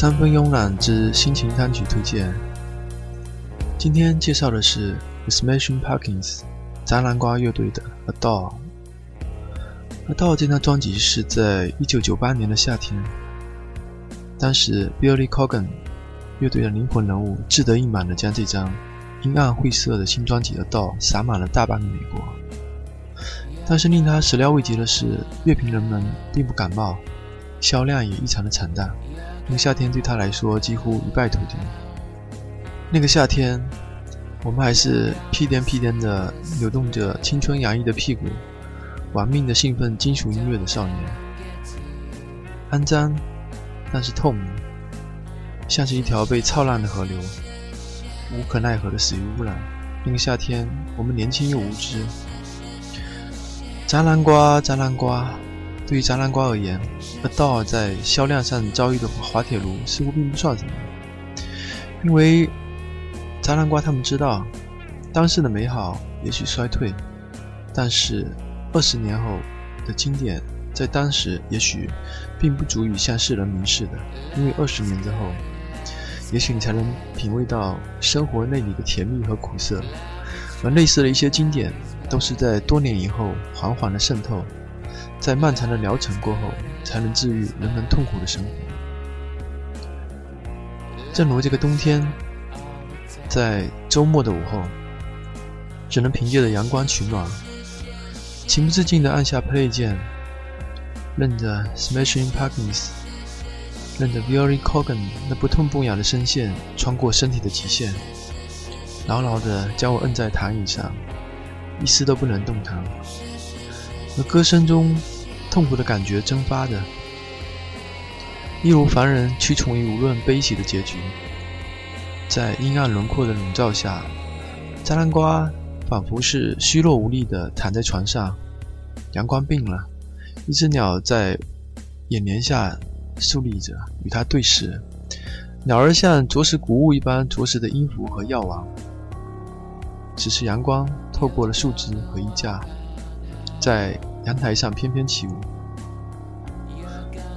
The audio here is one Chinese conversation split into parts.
三分慵懒之心情单曲推荐。今天介绍的是 The Smashing Pumpkins 杂南瓜乐队的《A d o l A d o l》这张专辑是在1998年的夏天，当时 Billy Corgan 乐队的灵魂人物志得意满地将这张阴暗晦涩的新专辑《Adore》撒满了大半个美国。但是令他始料未及的是，乐评人们并不感冒，销量也异常的惨淡。那个夏天对他来说几乎一败涂地。那个夏天，我们还是屁颠屁颠的扭动着青春洋溢的屁股，玩命的兴奋金属音乐的少年。肮脏，但是透明，像是一条被操烂的河流，无可奈何的死于污染。那个夏天，我们年轻又无知。炸南瓜，炸南瓜。对于炸南瓜而言，而道尔在销量上遭遇的滑铁卢似乎并不算什么，因为炸南瓜他们知道，当时的美好也许衰退，但是二十年后的经典在当时也许并不足以向世人明示的，因为二十年之后，也许你才能品味到生活内里的甜蜜和苦涩，而类似的一些经典都是在多年以后缓缓的渗透。在漫长的疗程过后，才能治愈人们痛苦的生活。正如这个冬天，在周末的午后，只能凭借着阳光取暖，情不自禁地按下 play 键，任着 Smashing Pumpkins，任着 Billy Cogan 那不痛不痒的声线穿过身体的极限，牢牢地将我摁在躺椅上，一丝都不能动弹。而歌声中，痛苦的感觉蒸发的，一如凡人屈从于无论悲喜的结局。在阴暗轮廓的笼罩下，扎兰瓜仿佛是虚弱无力地躺在床上。阳光病了，一只鸟在眼帘下竖立着，与它对视。鸟儿像啄食谷物一般啄食的音符和药王。只是阳光透过了树枝和衣架。在阳台上翩翩起舞。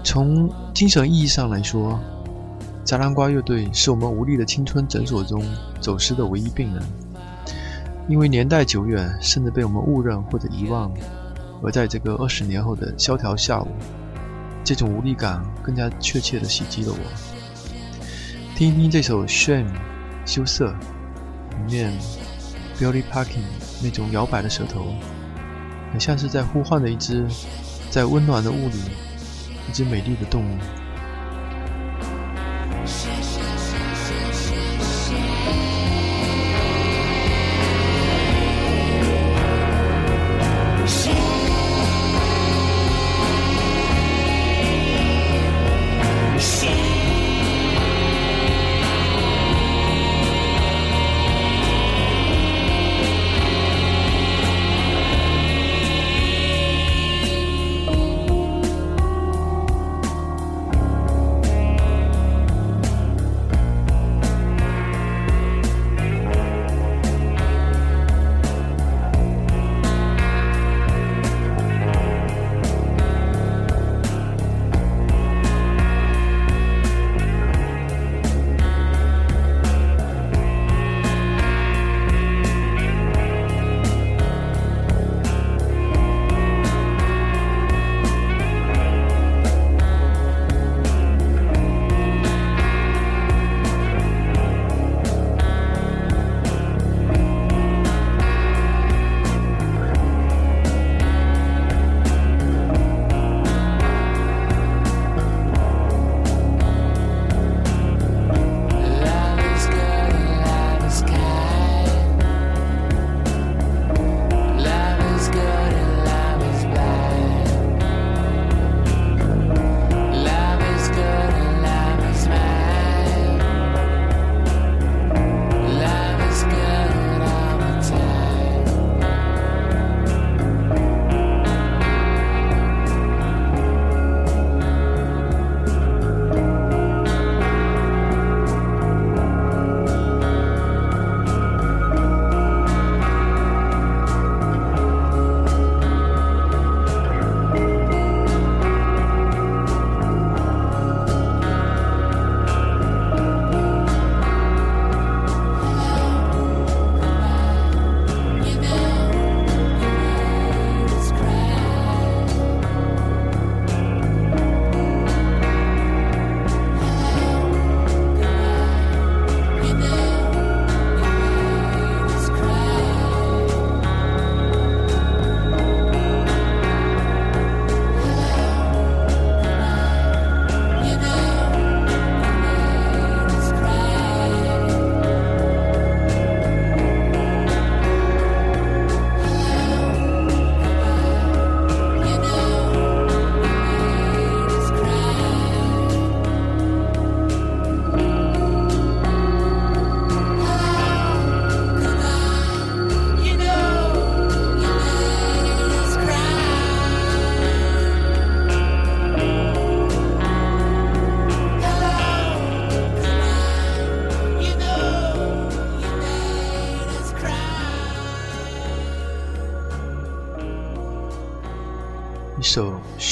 从精神意义上来说，杂南瓜乐队是我们无力的青春诊所中走失的唯一病人。因为年代久远，甚至被我们误认或者遗忘，而在这个二十年后的萧条下午，这种无力感更加确切地袭击了我。听一听这首《Shame》羞涩，里面 Billy Parking 那种摇摆的舌头。很像是在呼唤的一只，在温暖的雾里，一只美丽的动物。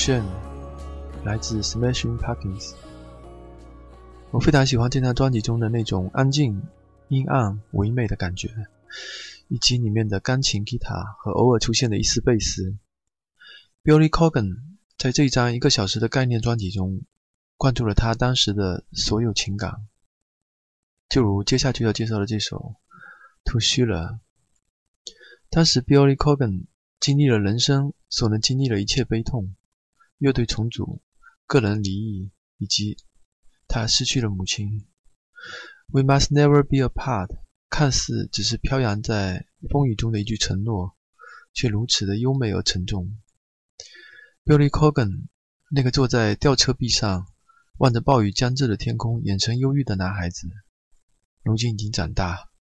《Shen，》来自 Smashing Pumpkins。我非常喜欢这张专辑中的那种安静、阴暗、唯美的感觉，以及里面的钢琴、吉他和偶尔出现的一丝贝斯。Billy Corgan 在这一张一个小时的概念专辑中，灌注了他当时的所有情感，就如接下去要介绍的这首《To s h i l e 当时 Billy Corgan 经历了人生所能经历的一切悲痛，乐队重组、个人离异，以及他失去了母亲。We must never be apart，看似只是飘扬在风雨中的一句承诺，却如此的优美而沉重。Billy Corgan，那个坐在吊车壁上望着暴雨将至的天空、眼神忧郁的男孩子，如今已经长大，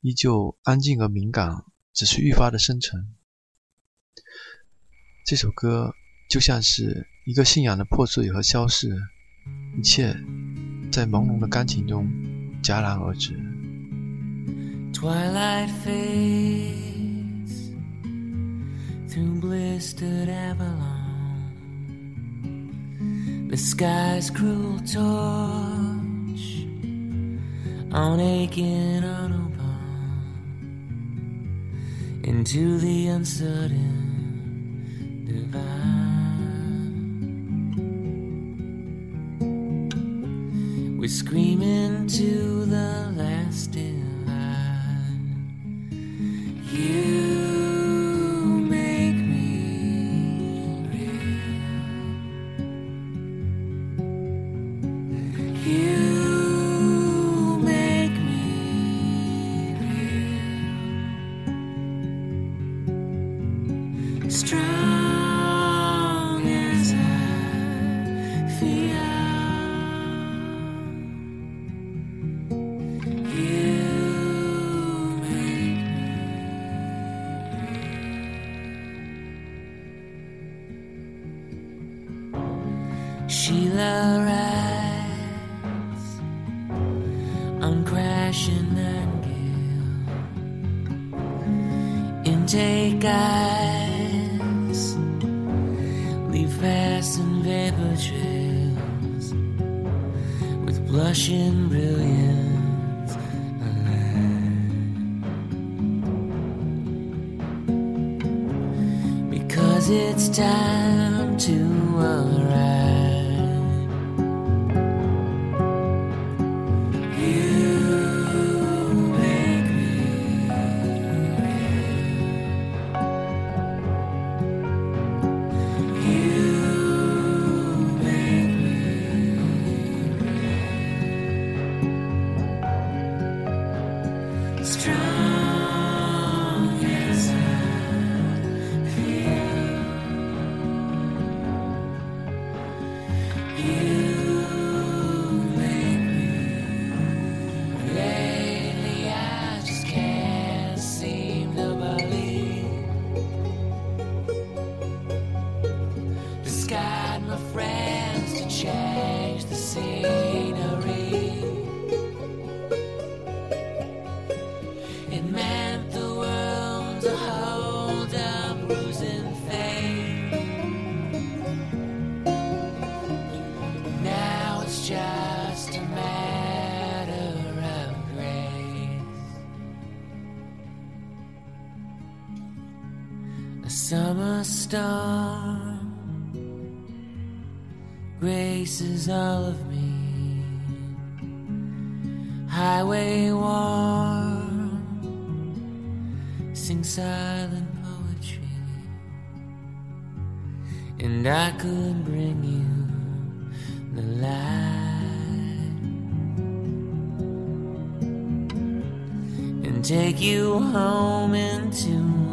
依旧安静而敏感。只是愈发的深沉。这首歌就像是一个信仰的破碎和消逝，一切在朦胧的钢琴中戛然而止。into the uncertain divine. We sky's cruel torch on a cannonball into the uncertain. be screaming to the last in line. You make me real. You make me real. Strong. On crashing Nightingale. Intake eyes leave passing vapor trails with blushing brilliance alive. Because it's time to arrive. it's true. Summer storm graces all of me. Highway warm, sing silent poetry, and I could bring you the light. And take you home into